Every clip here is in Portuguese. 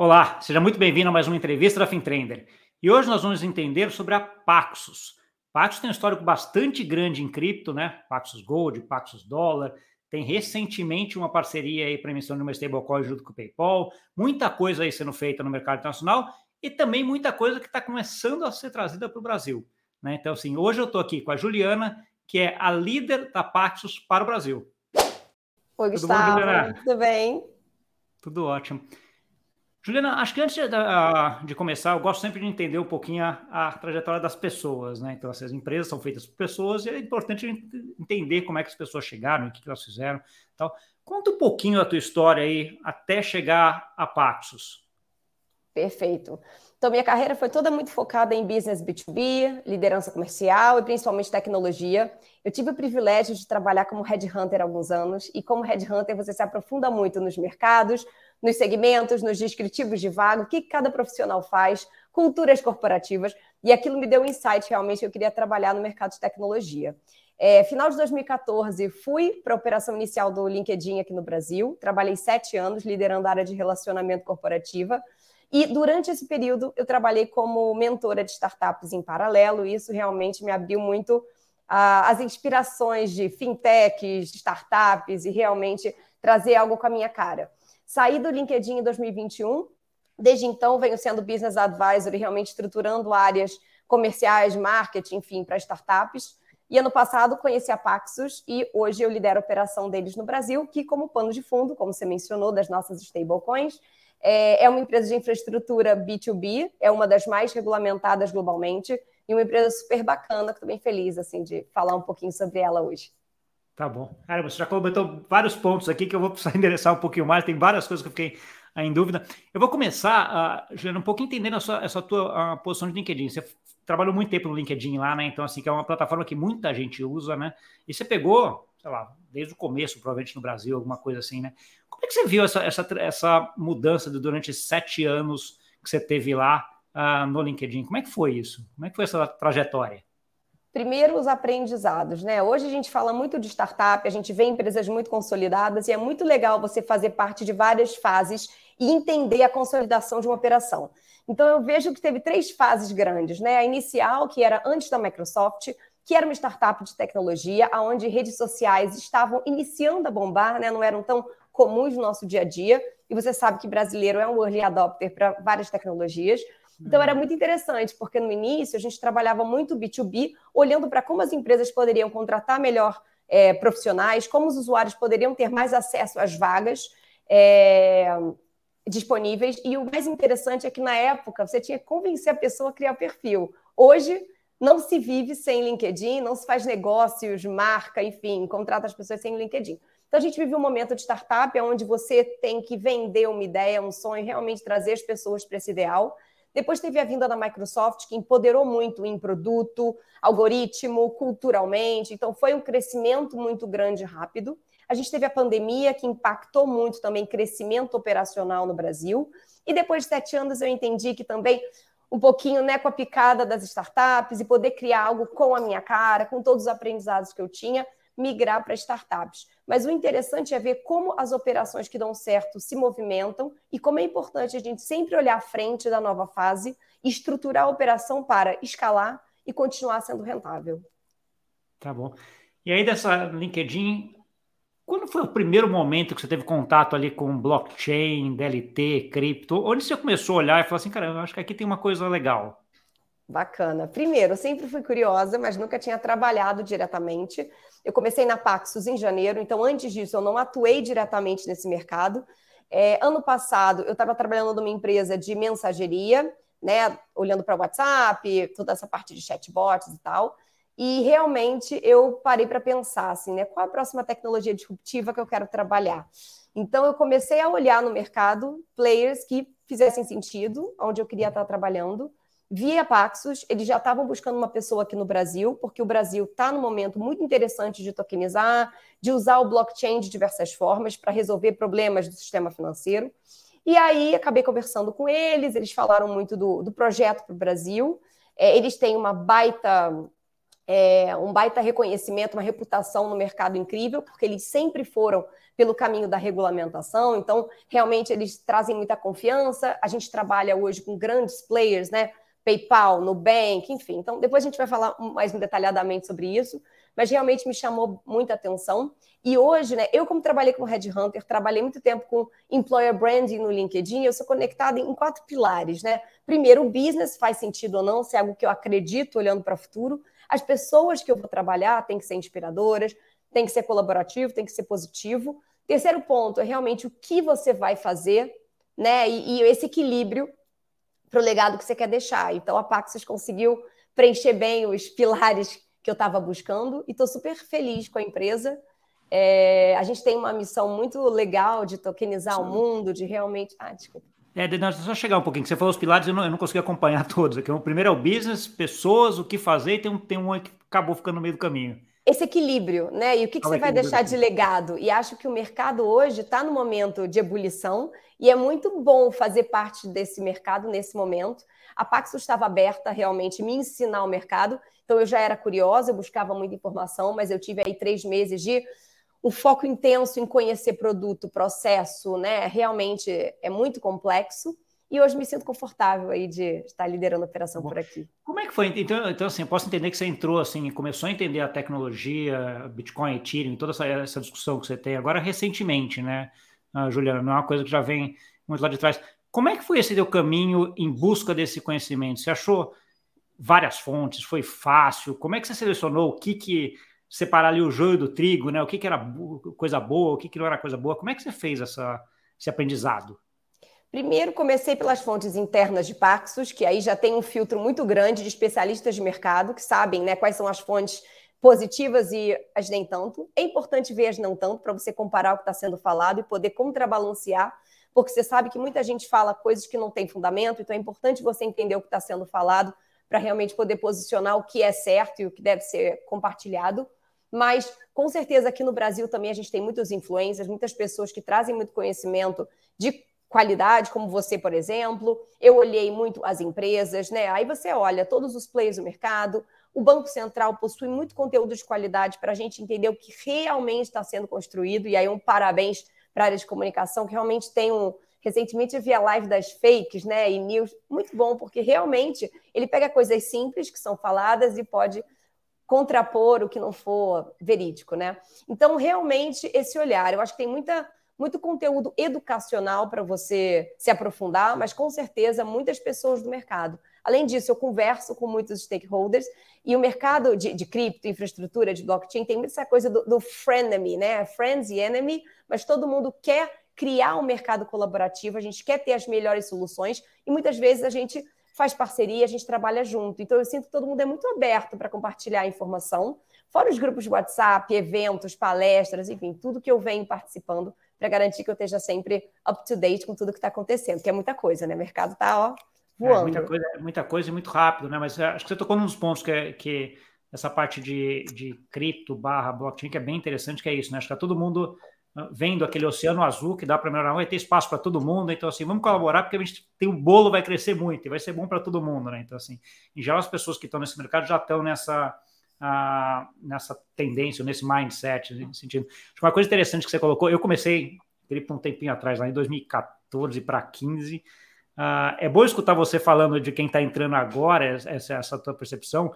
Olá, seja muito bem-vindo a mais uma entrevista da FinTrender. E hoje nós vamos entender sobre a Paxos. Paxos tem um histórico bastante grande em cripto, né? Paxos Gold, Paxos Dólar. Tem recentemente uma parceria aí para emissão de uma stablecoin junto com o PayPal. Muita coisa aí sendo feita no mercado internacional e também muita coisa que está começando a ser trazida para o Brasil. Né? Então, assim, hoje eu estou aqui com a Juliana, que é a líder da Paxos para o Brasil. Oi, Gustavo. Tudo, bom, Tudo bem? Tudo ótimo. Juliana, acho que antes de, de, começar, eu gosto sempre de entender um pouquinho a, a, trajetória das pessoas, né? Então, essas empresas são feitas por pessoas e é importante entender como é que as pessoas chegaram, o que, que elas fizeram. Então, conta um pouquinho da tua história aí até chegar a Paxos. Perfeito. Então, minha carreira foi toda muito focada em business B2B, liderança comercial e principalmente tecnologia. Eu tive o privilégio de trabalhar como headhunter há alguns anos, e como headhunter você se aprofunda muito nos mercados, nos segmentos, nos descritivos de vaga, o que cada profissional faz, culturas corporativas, e aquilo me deu um insight realmente eu queria trabalhar no mercado de tecnologia. É, final de 2014, fui para a operação inicial do LinkedIn aqui no Brasil, trabalhei sete anos liderando a área de relacionamento corporativa, e durante esse período eu trabalhei como mentora de startups em paralelo, e isso realmente me abriu muito as inspirações de fintechs, startups, e realmente trazer algo com a minha cara. Saí do LinkedIn em 2021. Desde então, venho sendo business advisor e realmente estruturando áreas comerciais, marketing, enfim, para startups. E ano passado conheci a Paxos e hoje eu lidero a operação deles no Brasil, que, como pano de fundo, como você mencionou, das nossas stablecoins, é, é uma empresa de infraestrutura B2B, é uma das mais regulamentadas globalmente e uma empresa super bacana, que estou bem feliz assim, de falar um pouquinho sobre ela hoje. Tá bom. Cara, você já comentou vários pontos aqui que eu vou precisar endereçar um pouquinho mais. Tem várias coisas que eu fiquei ah, em dúvida. Eu vou começar, uh, Juliana, um pouco entendendo a sua, essa tua posição de LinkedIn. Você trabalhou muito tempo no LinkedIn lá, né? Então, assim, que é uma plataforma que muita gente usa, né? E você pegou, sei lá, desde o começo, provavelmente no Brasil, alguma coisa assim, né? Como é que você viu essa, essa, essa mudança de, durante sete anos que você teve lá uh, no LinkedIn? Como é que foi isso? Como é que foi essa trajetória? Primeiro, os aprendizados, né? Hoje a gente fala muito de startup, a gente vê empresas muito consolidadas e é muito legal você fazer parte de várias fases e entender a consolidação de uma operação. Então, eu vejo que teve três fases grandes, né? A inicial, que era antes da Microsoft, que era uma startup de tecnologia, onde redes sociais estavam iniciando a bombar, né? Não eram tão comuns no nosso dia a dia. E você sabe que brasileiro é um early adopter para várias tecnologias. Então era uhum. muito interessante, porque no início a gente trabalhava muito B2B, olhando para como as empresas poderiam contratar melhor é, profissionais, como os usuários poderiam ter mais acesso às vagas é, disponíveis. E o mais interessante é que na época você tinha que convencer a pessoa a criar perfil. Hoje não se vive sem LinkedIn, não se faz negócios, marca, enfim, contrata as pessoas sem LinkedIn. Então a gente vive um momento de startup onde você tem que vender uma ideia, um sonho, realmente trazer as pessoas para esse ideal. Depois teve a vinda da Microsoft, que empoderou muito em produto, algoritmo, culturalmente. Então, foi um crescimento muito grande e rápido. A gente teve a pandemia, que impactou muito também crescimento operacional no Brasil. E depois de sete anos, eu entendi que também um pouquinho né, com a picada das startups e poder criar algo com a minha cara, com todos os aprendizados que eu tinha, migrar para startups. Mas o interessante é ver como as operações que dão certo se movimentam e como é importante a gente sempre olhar à frente da nova fase estruturar a operação para escalar e continuar sendo rentável. Tá bom. E aí, dessa LinkedIn, quando foi o primeiro momento que você teve contato ali com blockchain, DLT, cripto? Onde você começou a olhar e falou assim, cara, eu acho que aqui tem uma coisa legal? Bacana. Primeiro, eu sempre fui curiosa, mas nunca tinha trabalhado diretamente. Eu comecei na Paxos em janeiro, então antes disso eu não atuei diretamente nesse mercado. É, ano passado eu estava trabalhando numa empresa de mensageria, né, olhando para WhatsApp, toda essa parte de chatbots e tal. E realmente eu parei para pensar assim, né, qual a próxima tecnologia disruptiva que eu quero trabalhar? Então eu comecei a olhar no mercado players que fizessem sentido, onde eu queria estar trabalhando via Paxos, eles já estavam buscando uma pessoa aqui no Brasil, porque o Brasil está num momento muito interessante de tokenizar, de usar o blockchain de diversas formas para resolver problemas do sistema financeiro. E aí acabei conversando com eles, eles falaram muito do, do projeto para o Brasil. É, eles têm uma baita é, um baita reconhecimento, uma reputação no mercado incrível, porque eles sempre foram pelo caminho da regulamentação, então realmente eles trazem muita confiança. A gente trabalha hoje com grandes players, né? PayPal, Nubank, enfim. Então, depois a gente vai falar mais detalhadamente sobre isso, mas realmente me chamou muita atenção. E hoje, né, eu como trabalhei como headhunter, trabalhei muito tempo com employer branding no LinkedIn, eu sou conectada em quatro pilares, né? Primeiro, o business faz sentido ou não, se é algo que eu acredito olhando para o futuro. As pessoas que eu vou trabalhar têm que ser inspiradoras, tem que ser colaborativo, tem que ser positivo. Terceiro ponto é realmente o que você vai fazer, né? E, e esse equilíbrio para o legado que você quer deixar. Então, a Paxos conseguiu preencher bem os pilares que eu estava buscando e estou super feliz com a empresa. É, a gente tem uma missão muito legal de tokenizar Sim. o mundo, de realmente. Ah, desculpa. É, só chegar um pouquinho, que você falou os pilares, eu não, eu não consegui acompanhar todos aqui. O primeiro é o business, pessoas, o que fazer, e tem um, tem um que acabou ficando no meio do caminho. Esse equilíbrio, né? E o que, que você vai deixar de legado? E acho que o mercado hoje está no momento de ebulição e é muito bom fazer parte desse mercado nesse momento. A Paxos estava aberta realmente me ensinar o mercado, então eu já era curiosa, eu buscava muita informação, mas eu tive aí três meses de o foco intenso em conhecer produto, processo, né? Realmente é muito complexo. E hoje me sinto confortável aí de estar liderando a operação Bom, por aqui. Como é que foi? Então, então, assim, eu posso entender que você entrou assim, começou a entender a tecnologia, Bitcoin, Ethereum, toda essa, essa discussão que você tem agora recentemente, né, uh, Juliana? Não é uma coisa que já vem muito lá de trás. Como é que foi esse teu caminho em busca desse conhecimento? Você achou várias fontes? Foi fácil? Como é que você selecionou o que que separar ali o joio do trigo, né? O que, que era coisa boa, o que, que não era coisa boa. Como é que você fez essa, esse aprendizado? Primeiro, comecei pelas fontes internas de Paxos, que aí já tem um filtro muito grande de especialistas de mercado que sabem né, quais são as fontes positivas e as nem tanto. É importante ver as não tanto para você comparar o que está sendo falado e poder contrabalancear, porque você sabe que muita gente fala coisas que não têm fundamento, então é importante você entender o que está sendo falado para realmente poder posicionar o que é certo e o que deve ser compartilhado. Mas, com certeza, aqui no Brasil também a gente tem muitas influências, muitas pessoas que trazem muito conhecimento de qualidade, como você, por exemplo. Eu olhei muito as empresas, né? Aí você olha todos os players do mercado. O Banco Central possui muito conteúdo de qualidade para a gente entender o que realmente está sendo construído. E aí, um parabéns para a área de comunicação, que realmente tem um. Recentemente eu vi a live das fakes, né? E news, muito bom, porque realmente ele pega coisas simples que são faladas e pode contrapor o que não for verídico, né? Então, realmente, esse olhar, eu acho que tem muita, muito conteúdo educacional para você se aprofundar, mas com certeza muitas pessoas do mercado. Além disso, eu converso com muitos stakeholders e o mercado de, de cripto, infraestrutura, de blockchain, tem essa coisa do, do frenemy, né? Friends e enemy, mas todo mundo quer criar um mercado colaborativo, a gente quer ter as melhores soluções e muitas vezes a gente faz parceria, a gente trabalha junto. Então, eu sinto que todo mundo é muito aberto para compartilhar informação, fora os grupos de WhatsApp, eventos, palestras, enfim, tudo que eu venho participando para garantir que eu esteja sempre up to date com tudo que está acontecendo, que é muita coisa, né? O mercado está, ó, voando. É, muita, coisa, muita coisa e muito rápido, né? Mas é, acho que você tocou num dos pontos que, é, que essa parte de, de cripto barra blockchain, que é bem interessante, que é isso, né? Acho que está todo mundo vendo aquele oceano azul que dá para melhorar, vai ter espaço para todo mundo, então assim, vamos colaborar porque a gente tem um bolo vai crescer muito e vai ser bom para todo mundo, né? Então assim, em geral as pessoas que estão nesse mercado já estão nessa uh, nessa tendência, nesse mindset, nesse sentido. Acho uma coisa interessante que você colocou, eu comecei cripto um tempinho atrás, lá em 2014 para 15. Uh, é bom escutar você falando de quem está entrando agora, essa, essa tua percepção,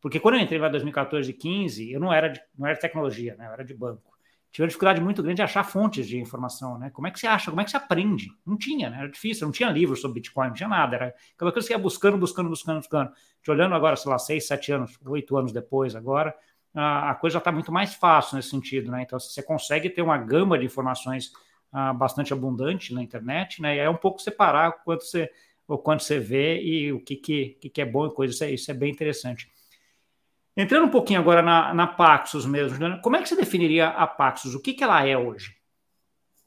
porque quando eu entrei lá em 2014 e 15, eu não era de, não era de tecnologia, né? Eu era de banco tinha uma dificuldade muito grande de achar fontes de informação, né? Como é que você acha? Como é que você aprende? Não tinha, né? Era difícil, não tinha livros sobre Bitcoin, não tinha nada. Era aquela coisa que você ia buscando, buscando, buscando, buscando. Te olhando agora, sei lá, seis, sete anos, oito anos depois agora, a, coisa já está muito mais fácil nesse sentido, né? Então, você consegue ter uma gama de informações uh, bastante abundante na internet, né? E é um pouco separar o quanto você, o quanto você vê e o que, que, que é bom e coisa. Isso é, isso é bem interessante. Entrando um pouquinho agora na, na Paxos mesmo, como é que você definiria a Paxos? O que, que ela é hoje?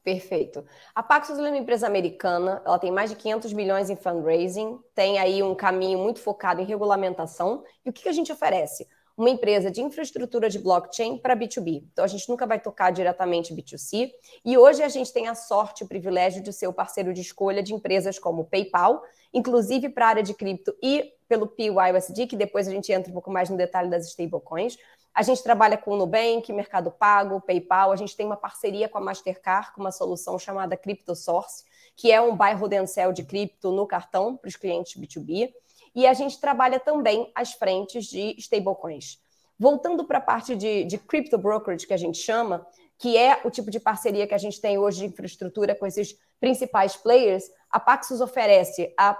Perfeito. A Paxos é uma empresa americana, ela tem mais de 500 milhões em fundraising, tem aí um caminho muito focado em regulamentação. E o que, que a gente oferece? Uma empresa de infraestrutura de blockchain para B2B. Então, a gente nunca vai tocar diretamente B2C. E hoje a gente tem a sorte e o privilégio de ser o parceiro de escolha de empresas como PayPal, inclusive para a área de cripto e pelo PYUSD, que depois a gente entra um pouco mais no detalhe das stablecoins. A gente trabalha com o Nubank, Mercado Pago, PayPal. A gente tem uma parceria com a Mastercard, com uma solução chamada CryptoSource, que é um buy, hold sell de cripto no cartão para os clientes B2B. E a gente trabalha também as frentes de stablecoins. Voltando para a parte de, de crypto brokerage, que a gente chama, que é o tipo de parceria que a gente tem hoje de infraestrutura com esses principais players, a Paxos oferece a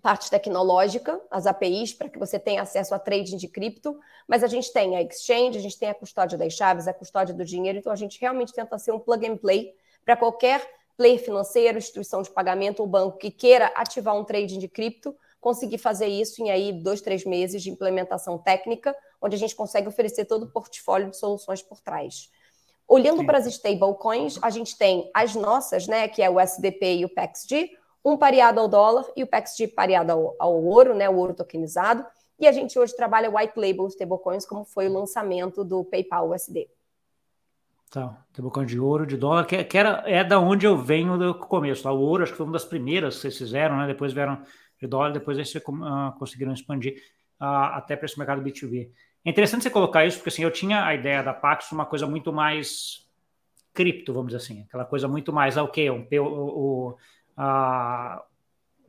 parte tecnológica, as APIs, para que você tenha acesso a trading de cripto, mas a gente tem a exchange, a gente tem a custódia das chaves, a custódia do dinheiro, então a gente realmente tenta ser um plug and play para qualquer player financeiro, instituição de pagamento ou banco que queira ativar um trading de cripto, conseguir fazer isso em aí dois, três meses de implementação técnica, onde a gente consegue oferecer todo o portfólio de soluções por trás. Olhando Sim. para as stablecoins, a gente tem as nossas, né, que é o SDP e o PEXD, um pareado ao dólar e o PEXD pareado ao, ao ouro, né, o ouro tokenizado. E a gente hoje trabalha white label stablecoins, como foi o lançamento do PayPal USD. Tá, stablecoin de ouro, de dólar, que, que, era, é da onde eu venho do começo. Tá? O ouro acho que foi uma das primeiras que vocês fizeram, né? Depois vieram de dólar, depois vocês uh, conseguiram expandir uh, até para esse mercado B2B. É interessante você colocar isso, porque assim, eu tinha a ideia da Pax uma coisa muito mais cripto, vamos dizer assim, aquela coisa muito mais, ah, ok, um, o, o,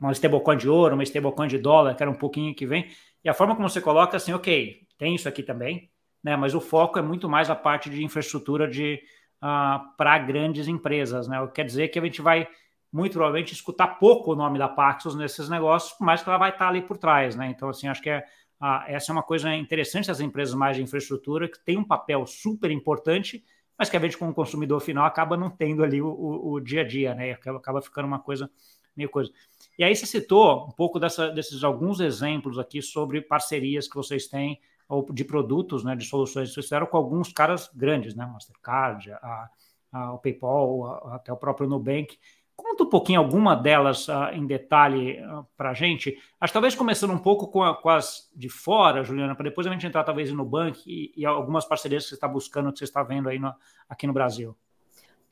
uma stablecoin de ouro, uma stablecoin de dólar, que era um pouquinho que vem, e a forma como você coloca, assim, ok, tem isso aqui também, né, mas o foco é muito mais a parte de infraestrutura de uh, para grandes empresas, né, quer dizer que a gente vai muito provavelmente escutar pouco o nome da Paxos nesses negócios, mas que ela vai estar ali por trás, né, então assim, acho que é, uh, essa é uma coisa interessante das empresas mais de infraestrutura, que tem um papel super importante, mas que a gente, como consumidor final, acaba não tendo ali o, o, o dia a dia, né? Acaba, acaba, ficando uma coisa meio coisa. E aí você citou um pouco dessa, desses alguns exemplos aqui sobre parcerias que vocês têm ou de produtos, né, de soluções que vocês fizeram com alguns caras grandes, né? Mastercard, a, a, o PayPal, a, até o próprio Nubank. Conta um pouquinho alguma delas uh, em detalhe uh, ah, para a gente. Acho talvez começando um pouco com, a, com as de fora, Juliana, para depois a gente entrar talvez no banco e, e, algumas parcerias que você está buscando, que você está vendo aí no, aqui no Brasil.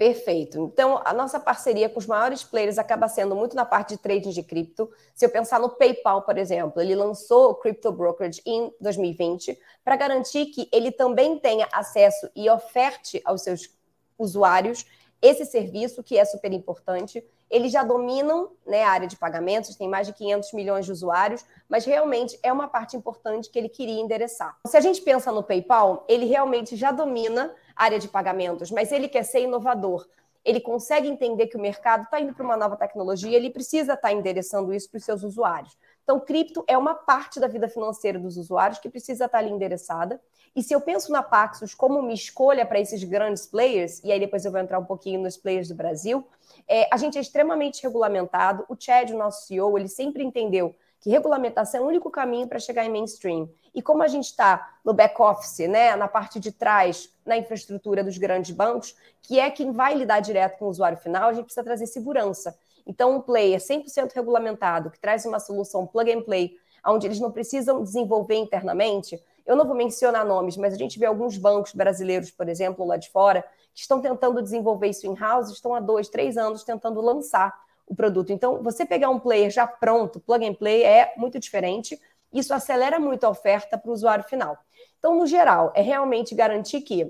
Perfeito. Então, a nossa parceria com os maiores players acaba sendo muito na parte de trading de cripto. Se eu pensar no PayPal, por exemplo, ele lançou o Crypto Brokerage em 2020 para garantir que ele também tenha acesso e oferte aos seus usuários esse serviço, que é super importante. Eles já dominam né, a área de pagamentos, tem mais de 500 milhões de usuários, mas realmente é uma parte importante que ele queria endereçar. Se a gente pensa no PayPal, ele realmente já domina a área de pagamentos, mas ele quer ser inovador. Ele consegue entender que o mercado está indo para uma nova tecnologia, ele precisa estar tá endereçando isso para os seus usuários. Então, cripto é uma parte da vida financeira dos usuários que precisa estar ali endereçada. E se eu penso na Paxos como uma escolha para esses grandes players, e aí depois eu vou entrar um pouquinho nos players do Brasil, é, a gente é extremamente regulamentado. O Chad, o nosso CEO, ele sempre entendeu que regulamentação é o único caminho para chegar em mainstream. E como a gente está no back-office, né, na parte de trás, na infraestrutura dos grandes bancos, que é quem vai lidar direto com o usuário final, a gente precisa trazer segurança. Então, um player 100% regulamentado, que traz uma solução plug and play, onde eles não precisam desenvolver internamente, eu não vou mencionar nomes, mas a gente vê alguns bancos brasileiros, por exemplo, lá de fora, que estão tentando desenvolver isso in-house, estão há dois, três anos tentando lançar o produto. Então, você pegar um player já pronto, plug and play, é muito diferente. Isso acelera muito a oferta para o usuário final. Então, no geral, é realmente garantir que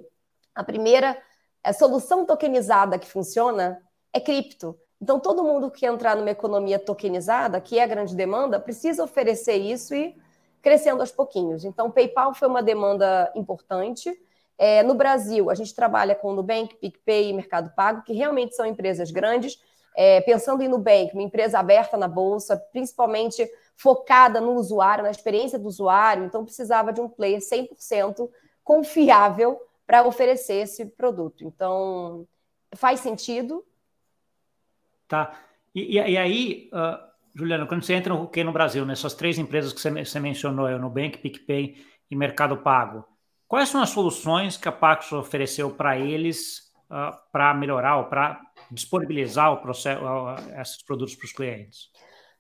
a primeira a solução tokenizada que funciona é cripto. Então, todo mundo que entrar numa economia tokenizada, que é grande demanda, precisa oferecer isso e crescendo aos pouquinhos. Então, o PayPal foi uma demanda importante. É, no Brasil, a gente trabalha com o Nubank, PicPay e Mercado Pago, que realmente são empresas grandes. É, pensando em Nubank, uma empresa aberta na bolsa, principalmente focada no usuário, na experiência do usuário, então precisava de um player 100% confiável para oferecer esse produto. Então, faz sentido. Tá. E, e, e aí, uh Juliano, quando você entra no, aqui no Brasil, nessas três empresas que você, você mencionou, o Nubank, PicPay e Mercado Pago, quais são as soluções que a Pax ofereceu para eles uh, para melhorar ou para disponibilizar o processo, uh, esses produtos para os clientes?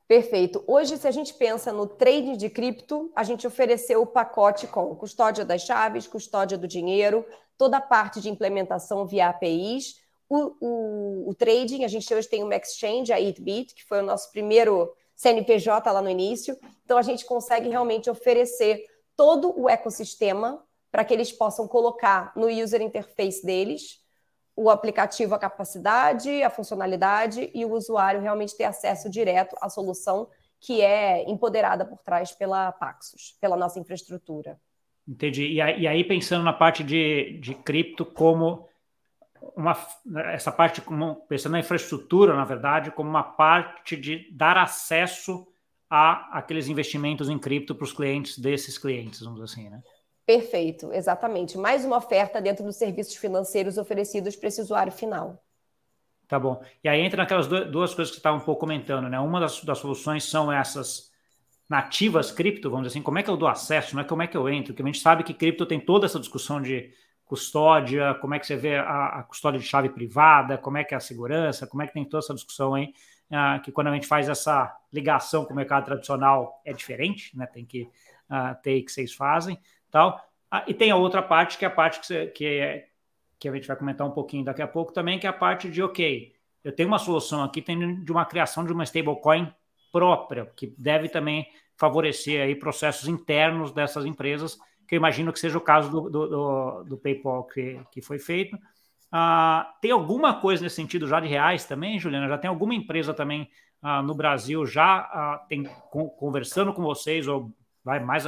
Perfeito. Hoje, se a gente pensa no trading de cripto, a gente ofereceu o pacote com custódia das chaves, custódia do dinheiro, toda a parte de implementação via APIs, o, o, o trading, a gente hoje tem uma exchange, a EatBit, que foi o nosso primeiro CNPJ lá no início. Então, a gente consegue realmente oferecer todo o ecossistema para que eles possam colocar no user interface deles o aplicativo, a capacidade, a funcionalidade e o usuário realmente ter acesso direto à solução que é empoderada por trás pela Paxos, pela nossa infraestrutura. Entendi. E aí, pensando na parte de, de cripto como uma essa parte como pensando na infraestrutura, na verdade, como uma parte de dar acesso a aqueles investimentos em cripto para os clientes desses clientes, vamos dizer assim, né? Perfeito, exatamente. Mais uma oferta dentro dos serviços financeiros oferecidos para esse usuário final. Tá bom. E aí entra naquelas duas coisas que você estava um pouco comentando, né? Uma das, das, soluções são essas nativas cripto, vamos dizer assim, como é que eu dou acesso, não é como é que eu entro, porque a gente sabe que cripto tem toda essa discussão de custódia, como é que você vê a, a custódia de chave privada, como é que é a segurança, como é que tem toda essa discussão aí, uh, que quando a gente faz essa ligação com o mercado tradicional é diferente, né? Tem que uh, ter que vocês fazem tal. Ah, e tem a outra parte, que é a parte que, você, que, é, que a gente vai comentar um pouquinho daqui a pouco também, que é a parte de, ok, eu tenho uma solução aqui tem de uma criação de uma stablecoin própria, que deve também favorecer aí processos internos dessas empresas, que eu imagino que seja o caso do, do, do, do PayPal que, que foi feito. Ah, tem alguma coisa nesse sentido já de reais também, Juliana? Já tem alguma empresa também ah, no Brasil já ah, tem, com, conversando com vocês, ou vai mais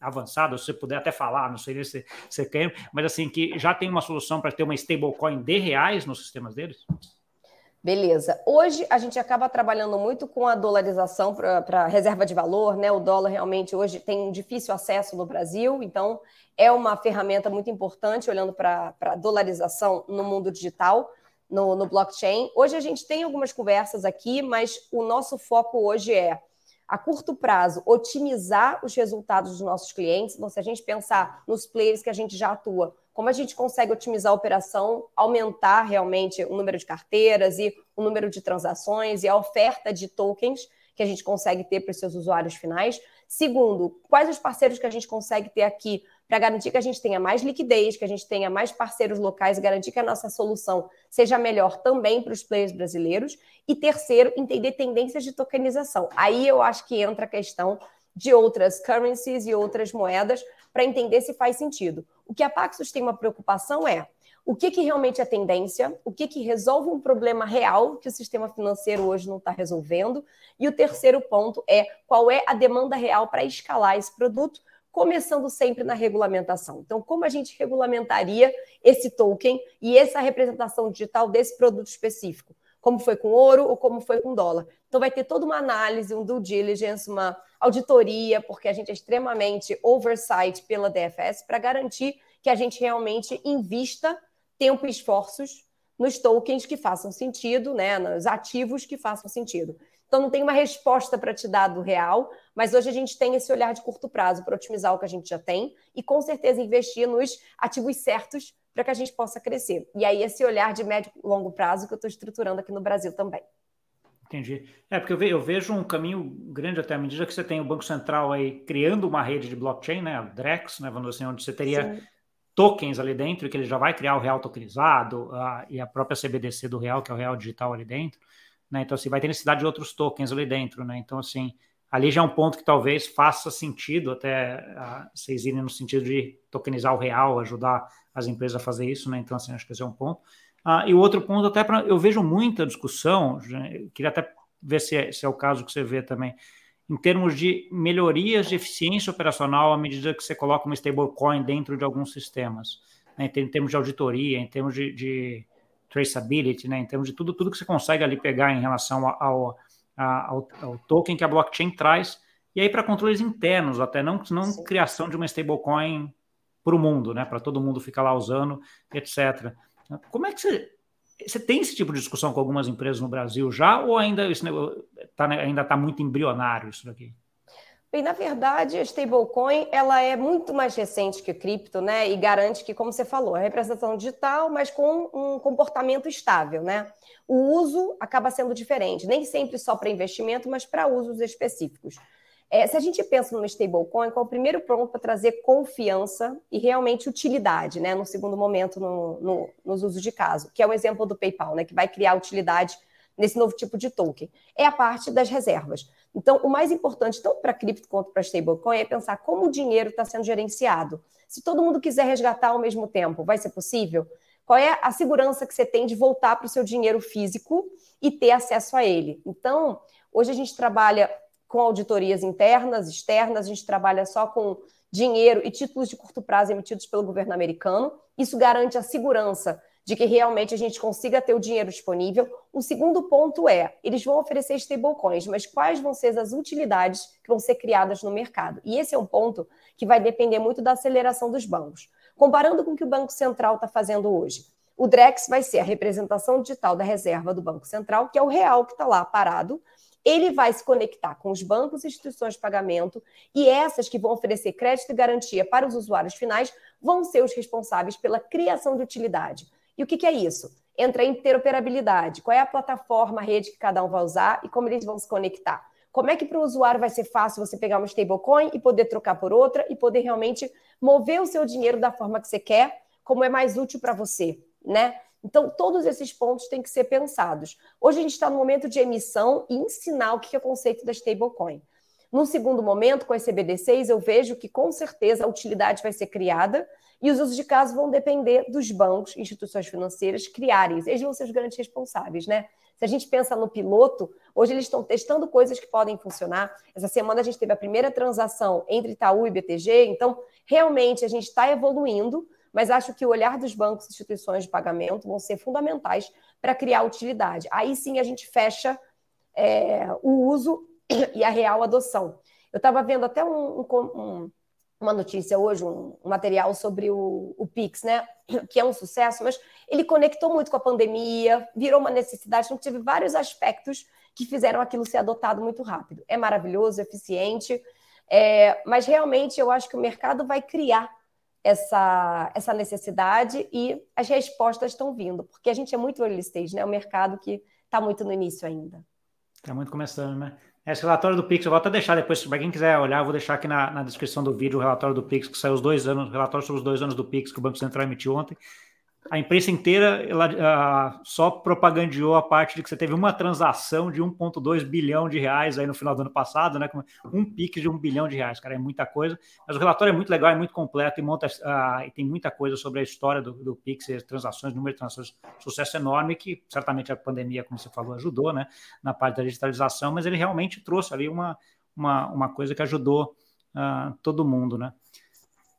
avançada, se você puder até falar, não sei se você quer, mas assim, que já tem uma solução para ter uma stablecoin de reais nos sistemas deles? Beleza. Hoje a gente acaba trabalhando muito com a dolarização para reserva de valor, né? O dólar realmente hoje tem um difícil acesso no Brasil, então é uma ferramenta muito importante olhando para a dolarização no mundo digital, no, no blockchain. Hoje a gente tem algumas conversas aqui, mas o nosso foco hoje é a curto prazo, otimizar os resultados dos nossos clientes. Então, se a gente pensar nos players que a gente já atua, como a gente consegue otimizar a operação, aumentar realmente o número de carteiras e o número de transações e a oferta de tokens que a gente consegue ter para os seus usuários finais. Segundo, quais os parceiros que a gente consegue ter aqui para garantir que a gente tenha mais liquidez, que a gente tenha mais parceiros locais garantir que a nossa solução seja melhor também para os players brasileiros. E terceiro, entender tendências de tokenização. Aí eu acho que entra a questão de outras currencies e outras moedas para entender se faz sentido. O que a Paxos tem uma preocupação é o que, que realmente é tendência, o que, que resolve um problema real que o sistema financeiro hoje não está resolvendo. E o terceiro ponto é qual é a demanda real para escalar esse produto, começando sempre na regulamentação. Então, como a gente regulamentaria esse token e essa representação digital desse produto específico? Como foi com ouro ou como foi com dólar? Então, vai ter toda uma análise, um due diligence, uma auditoria, porque a gente é extremamente oversight pela DFS para garantir que a gente realmente invista tempo e esforços nos tokens que façam sentido, né, nos ativos que façam sentido. Então, não tem uma resposta para te dar do real, mas hoje a gente tem esse olhar de curto prazo para otimizar o que a gente já tem e, com certeza, investir nos ativos certos para que a gente possa crescer. E aí, esse olhar de médio e longo prazo que eu estou estruturando aqui no Brasil também. Entendi. É, porque eu vejo um caminho grande até à medida que você tem o Banco Central aí criando uma rede de blockchain, né, a Drex, né, vamos dizer assim, onde você teria Sim. tokens ali dentro, que ele já vai criar o real tokenizado, a, e a própria CBDC do real, que é o real digital ali dentro. Né? Então, assim, vai ter necessidade de outros tokens ali dentro, né? Então, assim, ali já é um ponto que talvez faça sentido até uh, vocês irem no sentido de tokenizar o real, ajudar as empresas a fazer isso, né? Então, assim, acho que esse é um ponto. Uh, e o outro ponto, até para. Eu vejo muita discussão, queria até ver se é, se é o caso que você vê também, em termos de melhorias de eficiência operacional à medida que você coloca uma stablecoin dentro de alguns sistemas, né? em termos de auditoria, em termos de, de traceability, né, em termos de tudo, tudo que você consegue ali pegar em relação ao, ao, ao token que a blockchain traz, e aí para controles internos, até não, não criação de uma stablecoin para o mundo, né, para todo mundo ficar lá usando, etc. Como é que você, você tem esse tipo de discussão com algumas empresas no Brasil já, ou ainda está ainda tá muito embrionário isso daqui? Bem, na verdade, a stablecoin ela é muito mais recente que o cripto, né? E garante que, como você falou, a representação digital, mas com um comportamento estável, né? O uso acaba sendo diferente, nem sempre só para investimento, mas para usos específicos. É, se a gente pensa numa stablecoin, qual é o primeiro ponto para trazer confiança e realmente utilidade, né? No segundo momento, no, no, nos usos de caso, que é o exemplo do PayPal, né? Que vai criar utilidade nesse novo tipo de token. É a parte das reservas. Então, o mais importante, tanto para cripto quanto para stablecoin, é pensar como o dinheiro está sendo gerenciado. Se todo mundo quiser resgatar ao mesmo tempo, vai ser possível? Qual é a segurança que você tem de voltar para o seu dinheiro físico e ter acesso a ele? Então, hoje a gente trabalha com auditorias internas, externas, a gente trabalha só com dinheiro e títulos de curto prazo emitidos pelo governo americano. Isso garante a segurança de que realmente a gente consiga ter o dinheiro disponível. O segundo ponto é, eles vão oferecer stablecoins, mas quais vão ser as utilidades que vão ser criadas no mercado? E esse é um ponto que vai depender muito da aceleração dos bancos. Comparando com o que o Banco Central está fazendo hoje, o DREX vai ser a representação digital da reserva do Banco Central, que é o real que está lá parado, ele vai se conectar com os bancos e instituições de pagamento, e essas que vão oferecer crédito e garantia para os usuários finais vão ser os responsáveis pela criação de utilidade. E o que, que é isso? Entra a interoperabilidade. Qual é a plataforma, a rede que cada um vai usar e como eles vão se conectar? Como é que para o usuário vai ser fácil você pegar uma stablecoin e poder trocar por outra e poder realmente mover o seu dinheiro da forma que você quer, como é mais útil para você, né? Então, todos esses pontos têm que ser pensados. Hoje a gente está no momento de emissão e ensinar o que é o conceito da stablecoin. No segundo momento, com as CBDCs, eu vejo que com certeza a utilidade vai ser criada e os usos de caso vão depender dos bancos, instituições financeiras criarem. Eles vão ser os grandes responsáveis, né? Se a gente pensa no piloto, hoje eles estão testando coisas que podem funcionar. Essa semana a gente teve a primeira transação entre Itaú e BTG, então realmente a gente está evoluindo, mas acho que o olhar dos bancos e instituições de pagamento vão ser fundamentais para criar utilidade. Aí sim a gente fecha é, o uso e a real adoção. Eu estava vendo até um, um, uma notícia hoje, um, um material sobre o, o, Pix, né? Que é um sucesso, mas ele conectou muito com a pandemia, virou uma necessidade, então teve vários aspectos que fizeram aquilo ser adotado muito rápido. É maravilhoso, eficiente, é, mas realmente eu acho que o mercado vai criar essa, essa necessidade e as respostas estão vindo, porque a gente é muito early stage, né? O mercado que está muito no início ainda. Está muito começando, né? Esse relatório do Pix, eu vou até deixar depois, para quem quiser olhar, eu vou deixar aqui na, na, descrição do vídeo o relatório do Pix, que saiu os dois anos, relatório sobre os dois anos do Pix que o Banco Central emitiu ontem a imprensa inteira ela, só propagandeou a parte de que você teve uma transação de 1,2 bilhão de reais aí no final do ano passado, né? Um pique de um bilhão de reais, cara, é muita coisa. Mas o relatório é muito legal, é muito completo e, monta, uh, e tem muita coisa sobre a história do, do Pix, transações, número de transações, sucesso enorme que certamente a pandemia, como você falou, ajudou, né? Na parte da digitalização, mas ele realmente trouxe ali uma, uma, uma coisa que ajudou uh, todo mundo, né?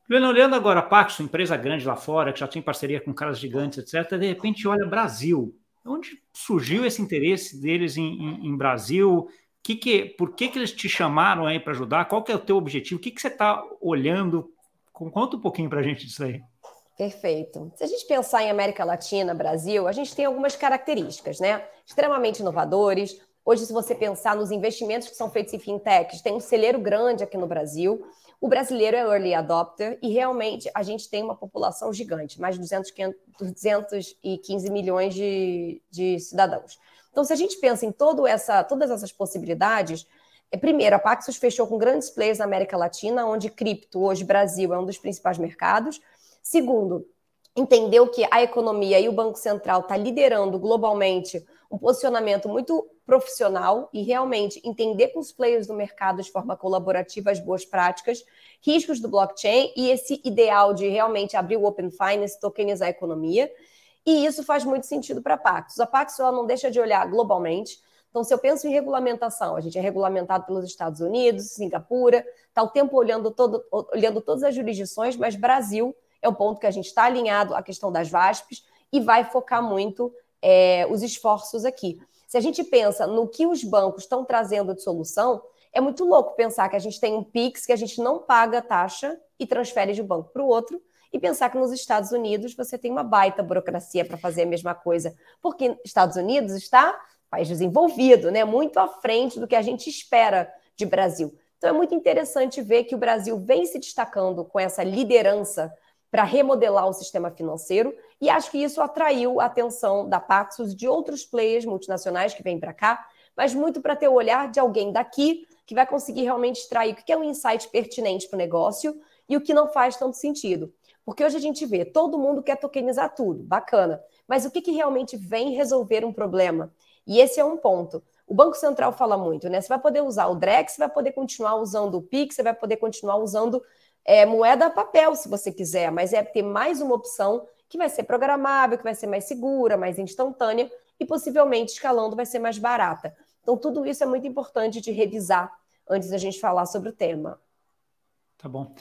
Olhando agora a Paxo, empresa grande lá fora, que já tem parceria com caras gigantes, etc., de repente olha Brasil. Onde surgiu esse interesse deles em, em, em Brasil? Que que, por que, que eles te chamaram aí para ajudar? Qual que é o teu objetivo? O que, que você está olhando? Conta um pouquinho para a gente disso aí. Perfeito. Se a gente pensar em América Latina, Brasil, a gente tem algumas características, né? Extremamente inovadores. Hoje, se você pensar nos investimentos que são feitos em fintechs, tem um celeiro grande aqui no Brasil. O brasileiro é early adopter e realmente a gente tem uma população gigante, mais de 200, 215 milhões de, de cidadãos. Então, se a gente pensa em todo essa, todas essas possibilidades, é, primeiro, a Paxos fechou com grandes players na América Latina, onde cripto, hoje Brasil, é um dos principais mercados. Segundo, entendeu que a economia e o Banco Central está liderando globalmente um posicionamento muito profissional e realmente entender com os players do mercado de forma colaborativa as boas práticas, riscos do blockchain e esse ideal de realmente abrir o Open Finance, tokenizar a economia. E isso faz muito sentido para a Paxos. A Paxos ela não deixa de olhar globalmente. Então, se eu penso em regulamentação, a gente é regulamentado pelos Estados Unidos, Singapura, está o tempo olhando, todo, olhando todas as jurisdições, mas Brasil é um ponto que a gente está alinhado à questão das VASPs e vai focar muito é, os esforços aqui. Se a gente pensa no que os bancos estão trazendo de solução, é muito louco pensar que a gente tem um PIX que a gente não paga taxa e transfere de um banco para o outro, e pensar que nos Estados Unidos você tem uma baita burocracia para fazer a mesma coisa, porque Estados Unidos está país desenvolvido, né, muito à frente do que a gente espera de Brasil. Então é muito interessante ver que o Brasil vem se destacando com essa liderança para remodelar o sistema financeiro e acho que isso atraiu a atenção da Paxos e de outros players multinacionais que vêm para cá, mas muito para ter o olhar de alguém daqui que vai conseguir realmente extrair o que é um insight pertinente para o negócio e o que não faz tanto sentido. Porque hoje a gente vê, todo mundo quer tokenizar tudo, bacana. Mas o que, que realmente vem resolver um problema? E esse é um ponto. O Banco Central fala muito, né? Você vai poder usar o Drex, você vai poder continuar usando o PIX, você vai poder continuar usando é, moeda papel, se você quiser, mas é ter mais uma opção que vai ser programável, que vai ser mais segura, mais instantânea e possivelmente escalando vai ser mais barata. Então, tudo isso é muito importante de revisar antes da gente falar sobre o tema. Tá bom.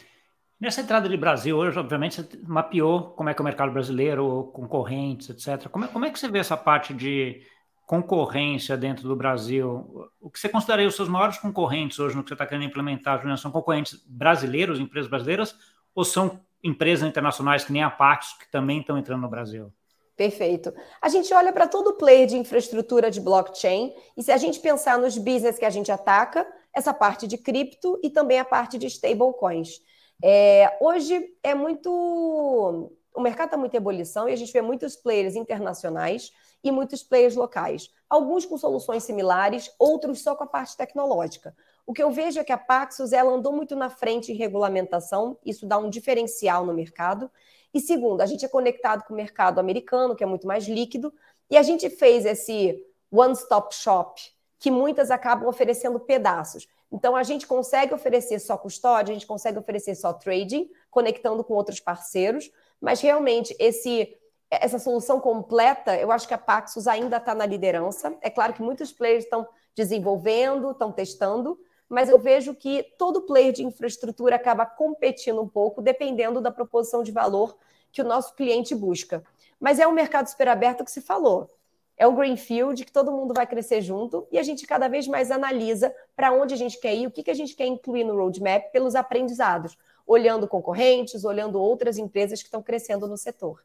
Nessa entrada de Brasil, hoje, obviamente, você mapeou como é que é o mercado brasileiro, concorrentes, etc. Como é, como é que você vê essa parte de concorrência dentro do Brasil? O que você consideraria os seus maiores concorrentes hoje no que você está querendo implementar, Juliana? São concorrentes brasileiros, empresas brasileiras, ou são empresas internacionais que nem a Pax, que também estão entrando no Brasil? Perfeito. A gente olha para todo o player de infraestrutura de blockchain e se a gente pensar nos business que a gente ataca, essa parte de cripto e também a parte de stablecoins. É, hoje é muito. O mercado está muito em ebulição e a gente vê muitos players internacionais e muitos players locais. Alguns com soluções similares, outros só com a parte tecnológica. O que eu vejo é que a Paxos ela andou muito na frente em regulamentação, isso dá um diferencial no mercado. E segundo, a gente é conectado com o mercado americano, que é muito mais líquido, e a gente fez esse one-stop shop, que muitas acabam oferecendo pedaços. Então, a gente consegue oferecer só custódia, a gente consegue oferecer só trading, conectando com outros parceiros, mas realmente esse essa solução completa, eu acho que a Paxos ainda está na liderança. É claro que muitos players estão desenvolvendo, estão testando, mas eu vejo que todo player de infraestrutura acaba competindo um pouco, dependendo da proposição de valor que o nosso cliente busca. Mas é um mercado super aberto que se falou. É o Greenfield que todo mundo vai crescer junto e a gente cada vez mais analisa para onde a gente quer ir, o que, que a gente quer incluir no roadmap pelos aprendizados, olhando concorrentes, olhando outras empresas que estão crescendo no setor.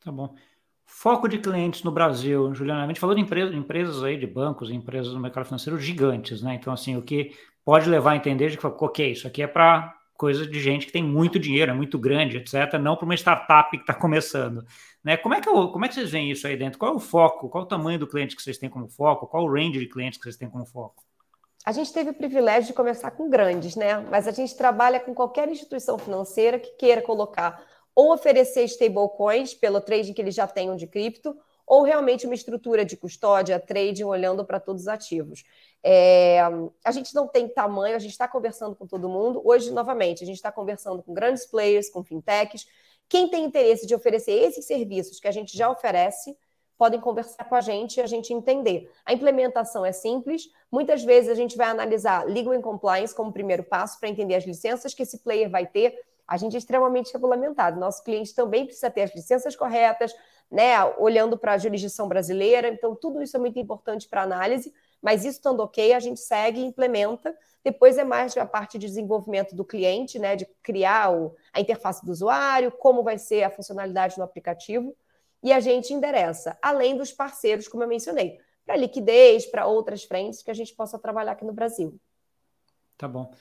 Tá bom. Foco de clientes no Brasil, Juliana, a gente falou de empresas, empresas aí, de bancos, empresas do mercado financeiro gigantes, né? Então, assim, o que pode levar a entender de que, ok, isso aqui é para coisa de gente que tem muito dinheiro, é muito grande, etc., não para uma startup que está começando. Né? Como, é que eu, como é que vocês veem isso aí dentro? Qual é o foco? Qual é o tamanho do cliente que vocês têm como foco? Qual o range de clientes que vocês têm como foco? A gente teve o privilégio de começar com grandes, né? Mas a gente trabalha com qualquer instituição financeira que queira colocar ou oferecer stablecoins pelo trading que eles já tenham de cripto, ou realmente uma estrutura de custódia, trading, olhando para todos os ativos. É, a gente não tem tamanho, a gente está conversando com todo mundo. Hoje, novamente, a gente está conversando com grandes players, com fintechs. Quem tem interesse de oferecer esses serviços que a gente já oferece, podem conversar com a gente e a gente entender. A implementação é simples. Muitas vezes a gente vai analisar legal and compliance como primeiro passo para entender as licenças que esse player vai ter a gente é extremamente regulamentado. Nosso cliente também precisa ter as licenças corretas, né? Olhando para a jurisdição brasileira. Então, tudo isso é muito importante para análise, mas isso estando ok, a gente segue e implementa. Depois é mais a parte de desenvolvimento do cliente, né? De criar o, a interface do usuário, como vai ser a funcionalidade no aplicativo. E a gente endereça, além dos parceiros, como eu mencionei, para liquidez, para outras frentes que a gente possa trabalhar aqui no Brasil. Tá bom.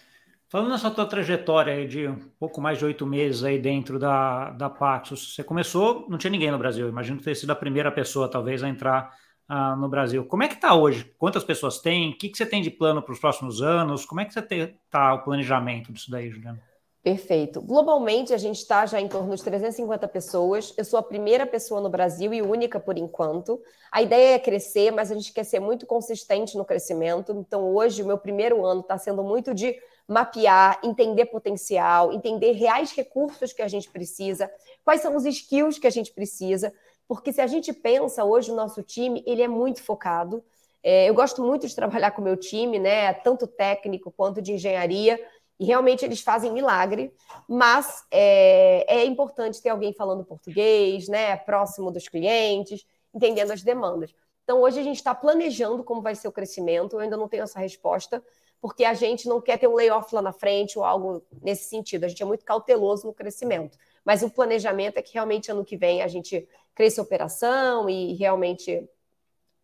Falando nessa tua trajetória de um pouco mais de oito meses aí dentro da, da Paxos, você começou, não tinha ninguém no Brasil, imagino ter sido a primeira pessoa talvez a entrar uh, no Brasil. Como é que está hoje? Quantas pessoas tem? O que, que você tem de plano para os próximos anos? Como é que você está o planejamento disso daí, Juliana? Perfeito. Globalmente, a gente está já em torno de 350 pessoas. Eu sou a primeira pessoa no Brasil e única por enquanto. A ideia é crescer, mas a gente quer ser muito consistente no crescimento. Então, hoje, o meu primeiro ano está sendo muito de mapear, entender potencial, entender reais recursos que a gente precisa, quais são os skills que a gente precisa, porque se a gente pensa hoje o nosso time, ele é muito focado. É, eu gosto muito de trabalhar com o meu time, né? Tanto técnico quanto de engenharia, e realmente eles fazem milagre, mas é, é importante ter alguém falando português, né? Próximo dos clientes, entendendo as demandas. Então, hoje a gente está planejando como vai ser o crescimento, eu ainda não tenho essa resposta, porque a gente não quer ter um layoff lá na frente ou algo nesse sentido. A gente é muito cauteloso no crescimento. Mas o planejamento é que realmente ano que vem a gente cresça a operação e realmente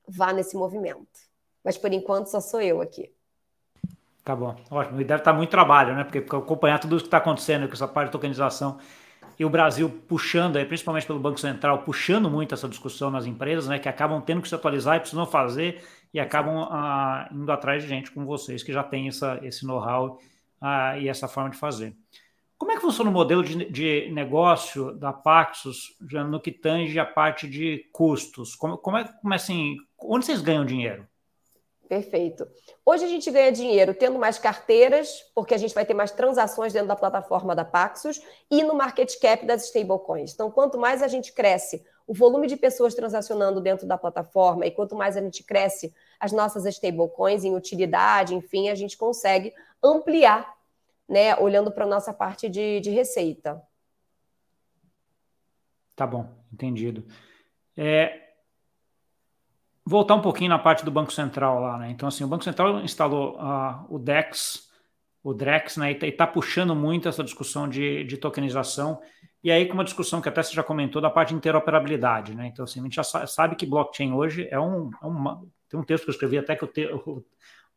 vá nesse movimento. Mas por enquanto só sou eu aqui. Tá bom, ótimo. E deve estar muito trabalho, né? Porque acompanhar tudo o que está acontecendo com essa parte de tokenização e o Brasil puxando, aí, principalmente pelo Banco Central, puxando muito essa discussão nas empresas, né? Que acabam tendo que se atualizar e precisam fazer e acabam ah, indo atrás de gente como vocês que já tem essa, esse know-how ah, e essa forma de fazer. Como é que funciona o modelo de, de negócio da Paxos já no que tange a parte de custos? Como, como é como é assim, onde vocês ganham dinheiro? Perfeito. Hoje a gente ganha dinheiro tendo mais carteiras, porque a gente vai ter mais transações dentro da plataforma da Paxos e no market cap das stablecoins. Então, quanto mais a gente cresce o volume de pessoas transacionando dentro da plataforma e quanto mais a gente cresce as nossas stablecoins em utilidade, enfim, a gente consegue ampliar, né, olhando para a nossa parte de, de receita. Tá bom, entendido. É, voltar um pouquinho na parte do Banco Central lá, né? Então, assim, o Banco Central instalou uh, o DEX, o DREX, né? E está puxando muito essa discussão de, de tokenização. E aí, com uma discussão que até você já comentou da parte de interoperabilidade, né? Então, assim, a gente já sabe que blockchain hoje é um. É uma, tem um texto que eu escrevi até que o, te, o,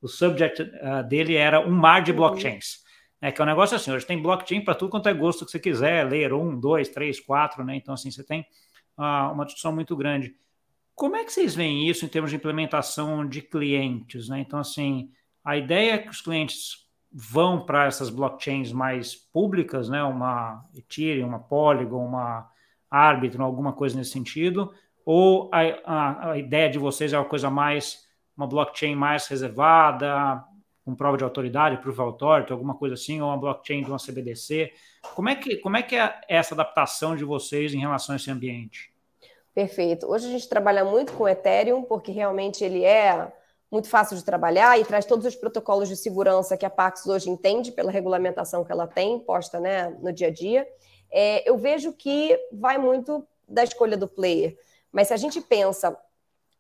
o subject uh, dele era um mar de blockchains. É que é um negócio assim, hoje tem blockchain para tudo quanto é gosto que você quiser, ler um, dois, três, quatro, né? Então, assim, você tem uh, uma discussão muito grande. Como é que vocês veem isso em termos de implementação de clientes? Né? Então, assim, a ideia é que os clientes vão para essas blockchains mais públicas, né? uma Ethereum, uma Polygon, uma Arbitrum, alguma coisa nesse sentido, ou a, a, a ideia de vocês é uma coisa mais, uma blockchain mais reservada, com prova de autoridade, proof of authority, alguma coisa assim, ou uma blockchain de uma CBDC. Como é que, como é, que é essa adaptação de vocês em relação a esse ambiente? Perfeito. Hoje a gente trabalha muito com Ethereum, porque realmente ele é muito fácil de trabalhar e traz todos os protocolos de segurança que a Pax hoje entende pela regulamentação que ela tem posta né, no dia a dia. É, eu vejo que vai muito da escolha do player. Mas se a gente pensa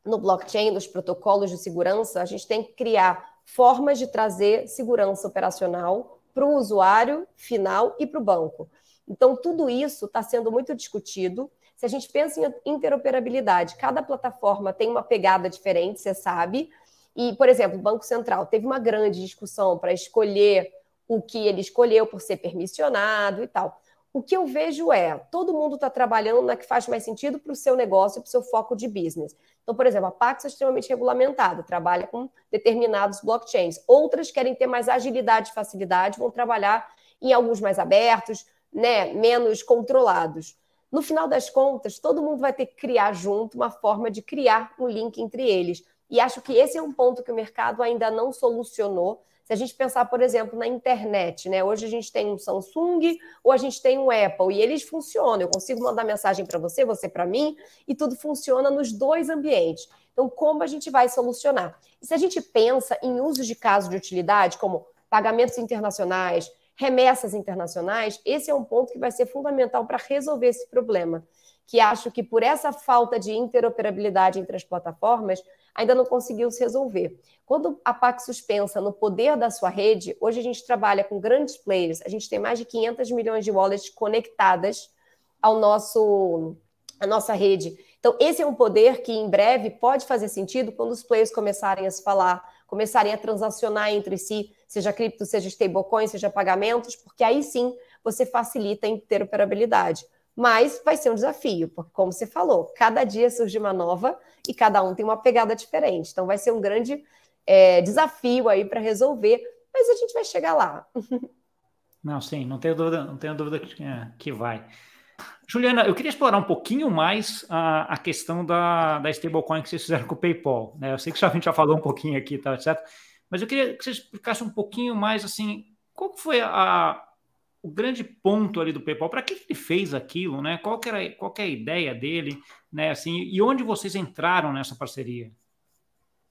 no blockchain, nos protocolos de segurança, a gente tem que criar formas de trazer segurança operacional para o usuário final e para o banco. Então, tudo isso está sendo muito discutido. Se a gente pensa em interoperabilidade, cada plataforma tem uma pegada diferente, você sabe. E, por exemplo, o Banco Central teve uma grande discussão para escolher o que ele escolheu por ser permissionado e tal. O que eu vejo é, todo mundo está trabalhando na que faz mais sentido para o seu negócio, para o seu foco de business. Então, por exemplo, a Pax é extremamente regulamentada, trabalha com determinados blockchains. Outras querem ter mais agilidade e facilidade, vão trabalhar em alguns mais abertos, né, menos controlados. No final das contas, todo mundo vai ter que criar junto uma forma de criar um link entre eles. E acho que esse é um ponto que o mercado ainda não solucionou. Se a gente pensar, por exemplo, na internet, né? Hoje a gente tem um Samsung ou a gente tem um Apple e eles funcionam. Eu consigo mandar mensagem para você, você para mim, e tudo funciona nos dois ambientes. Então, como a gente vai solucionar? E se a gente pensa em usos de caso de utilidade, como pagamentos internacionais, remessas internacionais, esse é um ponto que vai ser fundamental para resolver esse problema, que acho que por essa falta de interoperabilidade entre as plataformas, ainda não conseguiu se resolver. Quando a Paxos pensa no poder da sua rede, hoje a gente trabalha com grandes players, a gente tem mais de 500 milhões de wallets conectadas ao nosso à nossa rede. Então, esse é um poder que em breve pode fazer sentido quando os players começarem a se falar, começarem a transacionar entre si, seja cripto, seja stablecoin, seja pagamentos, porque aí sim você facilita a interoperabilidade. Mas vai ser um desafio, porque, como você falou, cada dia surge uma nova e cada um tem uma pegada diferente. Então, vai ser um grande é, desafio aí para resolver, mas a gente vai chegar lá. Não, sim, não tenho dúvida, não tenho dúvida que, é, que vai. Juliana, eu queria explorar um pouquinho mais a, a questão da, da stablecoin que vocês fizeram com o PayPal. Né? Eu sei que a gente já falou um pouquinho aqui, tá certo? Mas eu queria que você explicasse um pouquinho mais assim, qual foi a, o grande ponto ali do PayPal? Para que ele fez aquilo, né? Qual era qual é a ideia dele, né? Assim, e onde vocês entraram nessa parceria?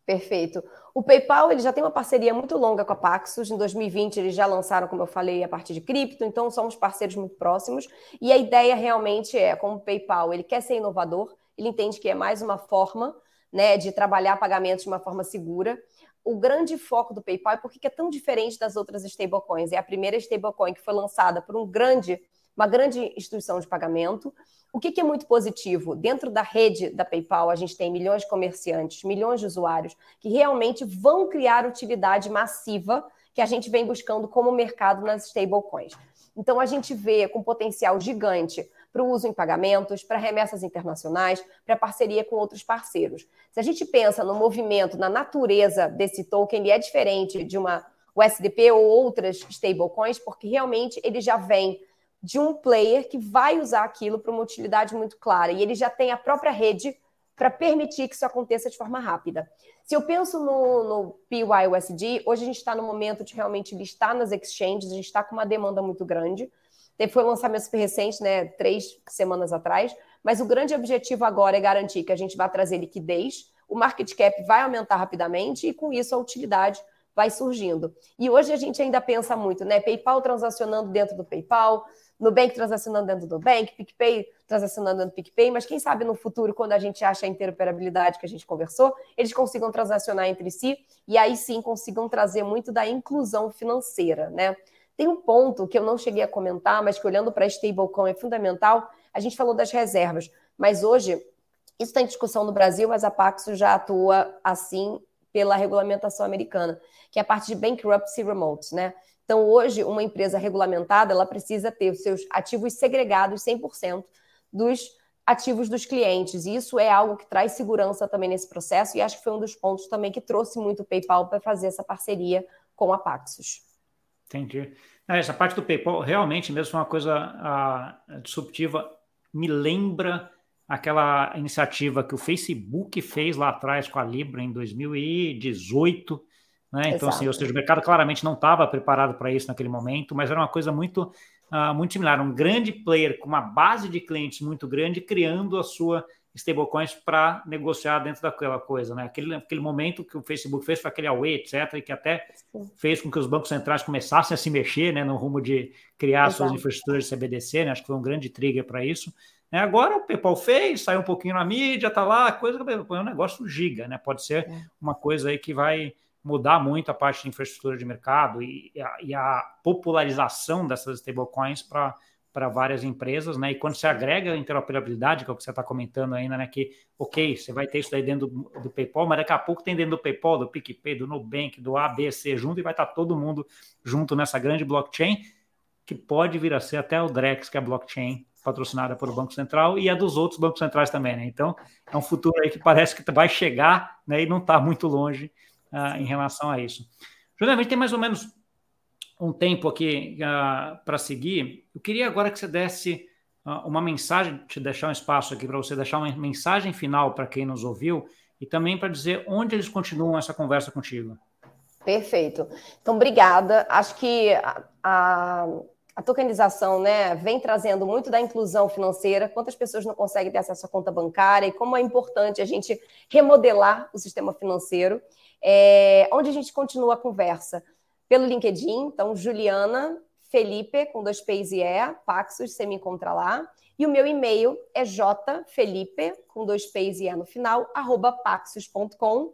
Perfeito. O PayPal ele já tem uma parceria muito longa com a Paxos. Em 2020 eles já lançaram, como eu falei, a parte de cripto. Então somos parceiros muito próximos. E a ideia realmente é, como o PayPal ele quer ser inovador, ele entende que é mais uma forma, né, de trabalhar pagamentos de uma forma segura o grande foco do PayPal e por que é tão diferente das outras stablecoins. É a primeira stablecoin que foi lançada por um grande, uma grande instituição de pagamento. O que, que é muito positivo? Dentro da rede da PayPal, a gente tem milhões de comerciantes, milhões de usuários que realmente vão criar utilidade massiva que a gente vem buscando como mercado nas stablecoins. Então, a gente vê com potencial gigante para o uso em pagamentos, para remessas internacionais, para parceria com outros parceiros. Se a gente pensa no movimento, na natureza desse token, ele é diferente de uma USDP ou outras stablecoins, porque realmente ele já vem de um player que vai usar aquilo para uma utilidade muito clara e ele já tem a própria rede para permitir que isso aconteça de forma rápida. Se eu penso no, no PYUSD, hoje a gente está no momento de realmente listar nas exchanges, a gente está com uma demanda muito grande. Foi um lançamento super recente, né? Três semanas atrás. Mas o grande objetivo agora é garantir que a gente vai trazer liquidez, o market cap vai aumentar rapidamente e com isso a utilidade vai surgindo. E hoje a gente ainda pensa muito, né? PayPal transacionando dentro do PayPal, Nubank transacionando dentro do Nubank, PicPay transacionando dentro do PicPay, mas quem sabe no futuro, quando a gente acha a interoperabilidade que a gente conversou, eles consigam transacionar entre si e aí sim consigam trazer muito da inclusão financeira, né? Tem um ponto que eu não cheguei a comentar, mas que olhando para stablecoin é fundamental. A gente falou das reservas, mas hoje isso está em discussão no Brasil, mas a Paxos já atua assim pela regulamentação americana, que é a parte de bankruptcy remote, né? Então, hoje, uma empresa regulamentada, ela precisa ter os seus ativos segregados 100% dos ativos dos clientes. E isso é algo que traz segurança também nesse processo, e acho que foi um dos pontos também que trouxe muito o PayPal para fazer essa parceria com a Paxos. Entendi. Essa parte do PayPal realmente mesmo uma coisa disruptiva. Me lembra aquela iniciativa que o Facebook fez lá atrás com a Libra em 2018 né? Então, assim, ou seja, o mercado claramente não estava preparado para isso naquele momento, mas era uma coisa muito, uh, muito similar. Um grande player com uma base de clientes muito grande criando a sua stablecoins para negociar dentro daquela coisa, né? Aquele, aquele momento que o Facebook fez foi aquele away, etc., e que até fez com que os bancos centrais começassem a se mexer, né, no rumo de criar Exato. suas infraestruturas de CBDC, né? Acho que foi um grande trigger para isso. É, agora o PayPal fez, saiu um pouquinho na mídia, tá lá, coisa é um negócio giga, né? Pode ser é. uma coisa aí que vai mudar muito a parte de infraestrutura de mercado e, e, a, e a, popularização dessas stablecoins para várias empresas, né? E quando você agrega a interoperabilidade, que é o que você está comentando ainda, né? Que, ok, você vai ter isso daí dentro do, do, PayPal, mas daqui a pouco tem dentro do PayPal, do PicPay, do Nubank, do ABC junto e vai estar tá todo mundo junto nessa grande blockchain, que pode vir a ser até o Drex, que é a blockchain patrocinada pelo Banco Central e a dos outros bancos centrais também, né? Então, é um futuro aí que parece que vai chegar, né? E não está muito longe uh, em relação a isso. Juliana, a gente tem mais ou menos um tempo aqui uh, para seguir. Eu queria agora que você desse uh, uma mensagem, te deixar um espaço aqui para você deixar uma mensagem final para quem nos ouviu e também para dizer onde eles continuam essa conversa contigo. Perfeito. Então, obrigada. Acho que a, a, a, tokenização né, vem trazendo muito da inclusão financeira. Quantas pessoas não conseguem ter acesso à conta bancária e como é importante a gente remodelar o sistema financeiro é, onde a gente continua a conversa pelo LinkedIn, então Juliana Felipe, com dois P's e E, Paxos, você me encontra lá. E o meu e-mail é jfelipe, com dois P's e E no final, arroba paxos.com.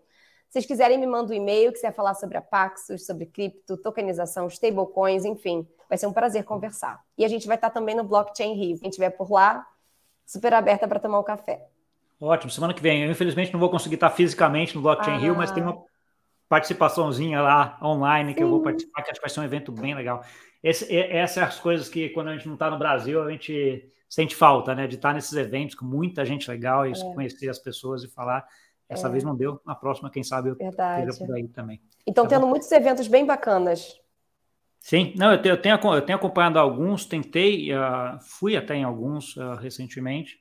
Se vocês quiserem, me manda um e-mail, quiser falar sobre a Paxos, sobre cripto, tokenização, stablecoins, enfim, vai ser um prazer conversar. E a gente vai estar também no Blockchain Rio. Quem estiver por lá, super aberta para tomar um café. Ótimo, semana que vem. Eu, infelizmente, não vou conseguir estar fisicamente no Blockchain ah. Rio, mas tem uma participaçãozinha lá online Sim. que eu vou participar, que acho que vai ser um evento bem legal. Esse, essas são as coisas que quando a gente não está no Brasil, a gente sente falta, né? De estar nesses eventos com muita gente legal e é. conhecer as pessoas e falar. Essa é. vez não deu, na próxima, quem sabe eu Verdade. por aí também. Então, tá tendo bom? muitos eventos bem bacanas. Sim, não, eu tenho, eu tenho, eu tenho acompanhado alguns, tentei, uh, fui até em alguns uh, recentemente.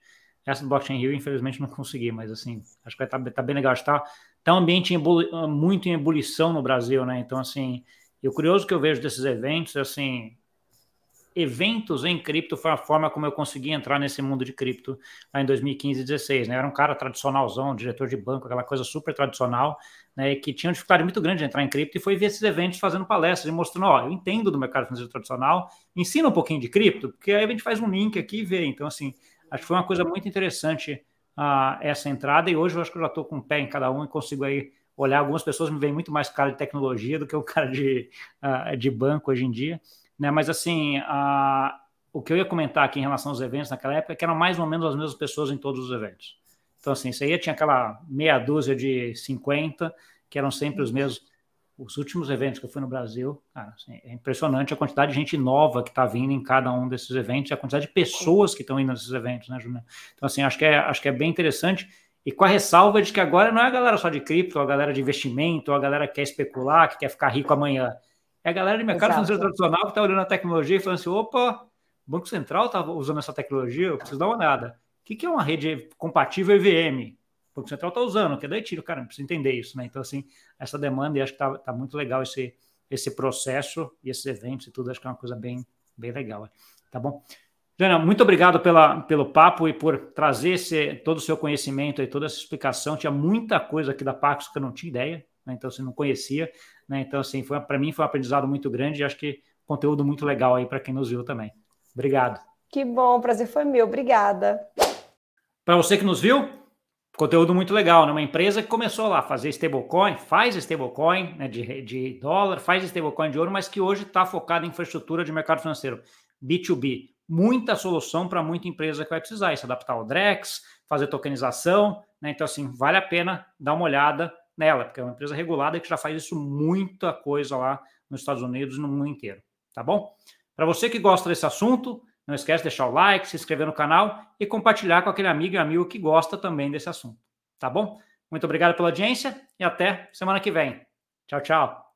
Essa do Blockchain Rio, infelizmente, não consegui, mas assim, acho que vai estar tá, tá bem legal. Está Está um ambiente em ah, muito em ebulição no Brasil, né? Então, assim, e o curioso que eu vejo desses eventos, assim, eventos em cripto foi a forma como eu consegui entrar nesse mundo de cripto lá em 2015 e 2016, né? Eu era um cara tradicionalzão, diretor de banco, aquela coisa super tradicional, né? Que tinha uma dificuldade muito grande de entrar em cripto e foi ver esses eventos fazendo palestras e mostrando, ó, eu entendo do mercado financeiro tradicional, ensina um pouquinho de cripto, porque aí a gente faz um link aqui e vê. Então, assim, acho que foi uma coisa muito interessante uh, essa entrada e hoje eu acho que eu já estou com um pé em cada um e consigo aí olhar. Algumas pessoas me veem muito mais cara de tecnologia do que o cara de, uh, de banco hoje em dia, né? Mas assim, uh, o que eu ia comentar aqui em relação aos eventos naquela época é que eram mais ou menos as mesmas pessoas em todos os eventos. Então, assim, isso aí tinha aquela meia dúzia de 50, que eram sempre os mesmos os últimos eventos que eu fui no Brasil, cara, assim, é impressionante a quantidade de gente nova que está vindo em cada um desses eventos, a quantidade de pessoas que estão indo nesses eventos, né, Júnior? Então, assim, acho que, é, acho que é bem interessante. E com a ressalva de que agora não é a galera só de cripto, a galera de investimento, a galera que quer especular, que quer ficar rico amanhã. É a galera de mercado Exato. financeiro tradicional que está olhando a tecnologia e falando assim: opa, o Banco Central está usando essa tecnologia, eu preciso dar uma olhada. O que, que é uma rede compatível EVM? O Banco Central está usando, que é daí tiro, cara, precisa entender isso, né? Então, assim, essa demanda, e acho que está tá muito legal esse, esse processo e esses eventos e tudo, acho que é uma coisa bem, bem legal, tá bom? Jana, muito obrigado pela, pelo papo e por trazer esse, todo o seu conhecimento e toda essa explicação. Tinha muita coisa aqui da Pax que eu não tinha ideia, né? então você não conhecia, né? Então, assim, para mim foi um aprendizado muito grande e acho que conteúdo muito legal aí para quem nos viu também. Obrigado. Que bom, prazer foi meu. Obrigada. Para você que nos viu, Conteúdo muito legal, né? Uma empresa que começou lá a fazer stablecoin, faz stablecoin né, de, de dólar, faz stablecoin de ouro, mas que hoje está focada em infraestrutura de mercado financeiro, B2B. Muita solução para muita empresa que vai precisar, se adaptar ao Drex, fazer tokenização, né? Então, assim, vale a pena dar uma olhada nela, porque é uma empresa regulada que já faz isso muita coisa lá nos Estados Unidos e no mundo inteiro, tá bom? Para você que gosta desse assunto, não esquece de deixar o like, se inscrever no canal e compartilhar com aquele amigo e amigo que gosta também desse assunto. Tá bom? Muito obrigado pela audiência e até semana que vem. Tchau, tchau.